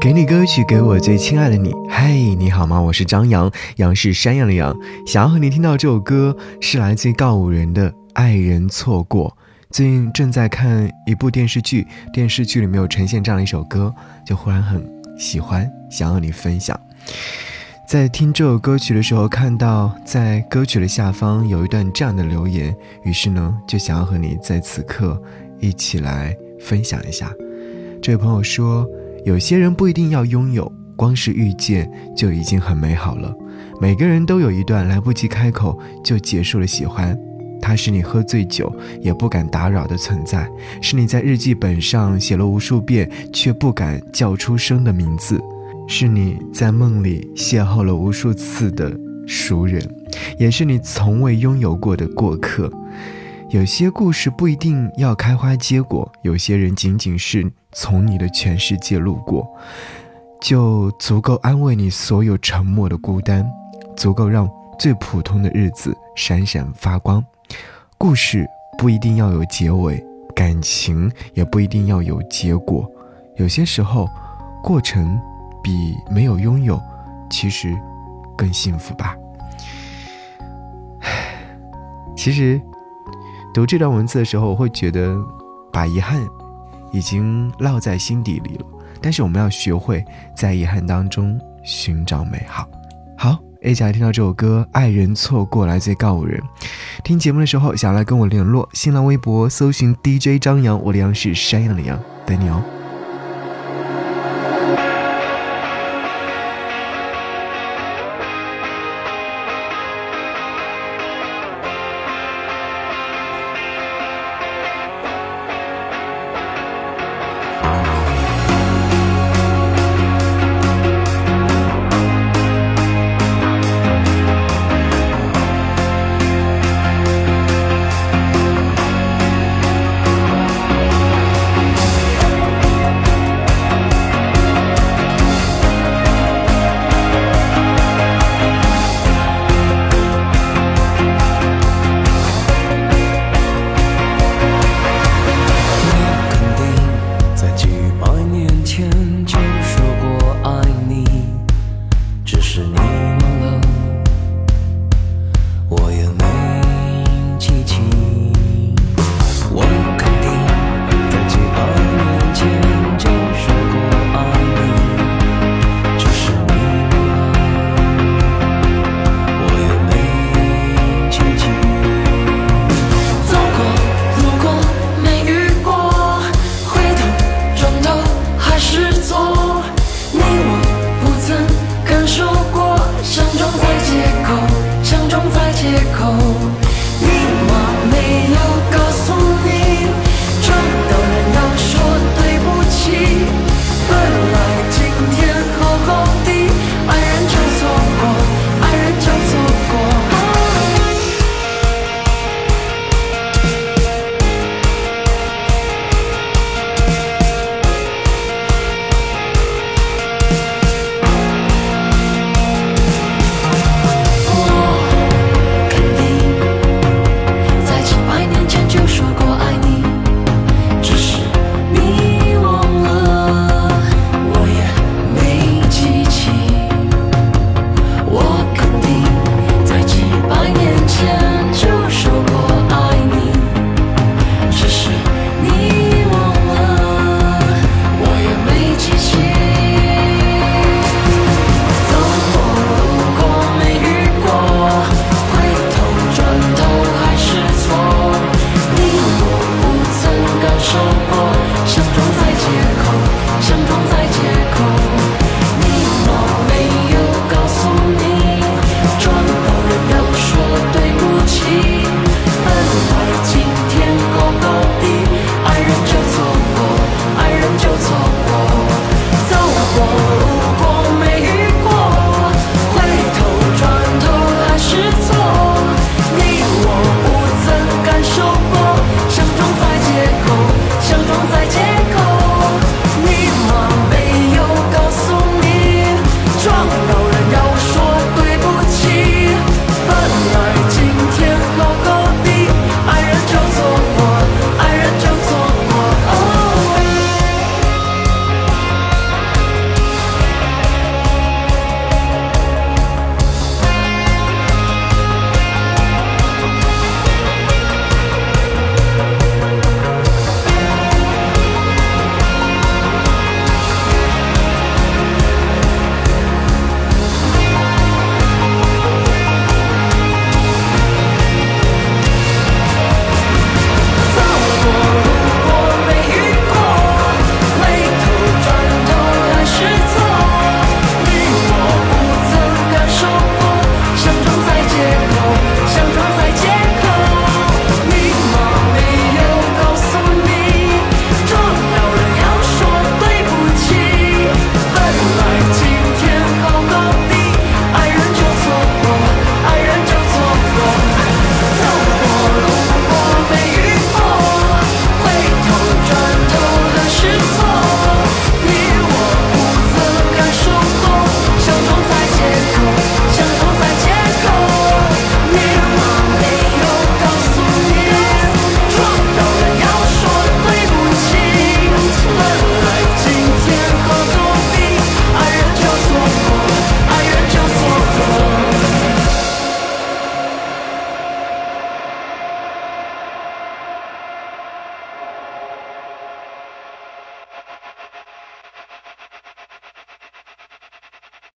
给你歌曲，给我最亲爱的你。嘿，你好吗？我是张扬，杨是山羊的羊。想要和你听到这首歌，是来自告五人的《爱人错过》。最近正在看一部电视剧，电视剧里面有呈现这样的一首歌，就忽然很喜欢，想和你分享。在听这首歌曲的时候，看到在歌曲的下方有一段这样的留言，于是呢，就想要和你在此刻一起来分享一下。这位朋友说：“有些人不一定要拥有，光是遇见就已经很美好了。每个人都有一段来不及开口就结束了喜欢，他是你喝醉酒也不敢打扰的存在，是你在日记本上写了无数遍却不敢叫出声的名字。”是你在梦里邂逅了无数次的熟人，也是你从未拥有过的过客。有些故事不一定要开花结果，有些人仅仅是从你的全世界路过，就足够安慰你所有沉默的孤单，足够让最普通的日子闪闪发光。故事不一定要有结尾，感情也不一定要有结果，有些时候，过程。比没有拥有，其实更幸福吧。其实读这段文字的时候，我会觉得把遗憾已经烙在心底里了。但是我们要学会在遗憾当中寻找美好。好，A 甲听到这首歌《爱人错过》来自告五人。听节目的时候，想要来跟我联络，新浪微博搜寻 DJ 张扬，我的杨是山羊的羊，等你哦。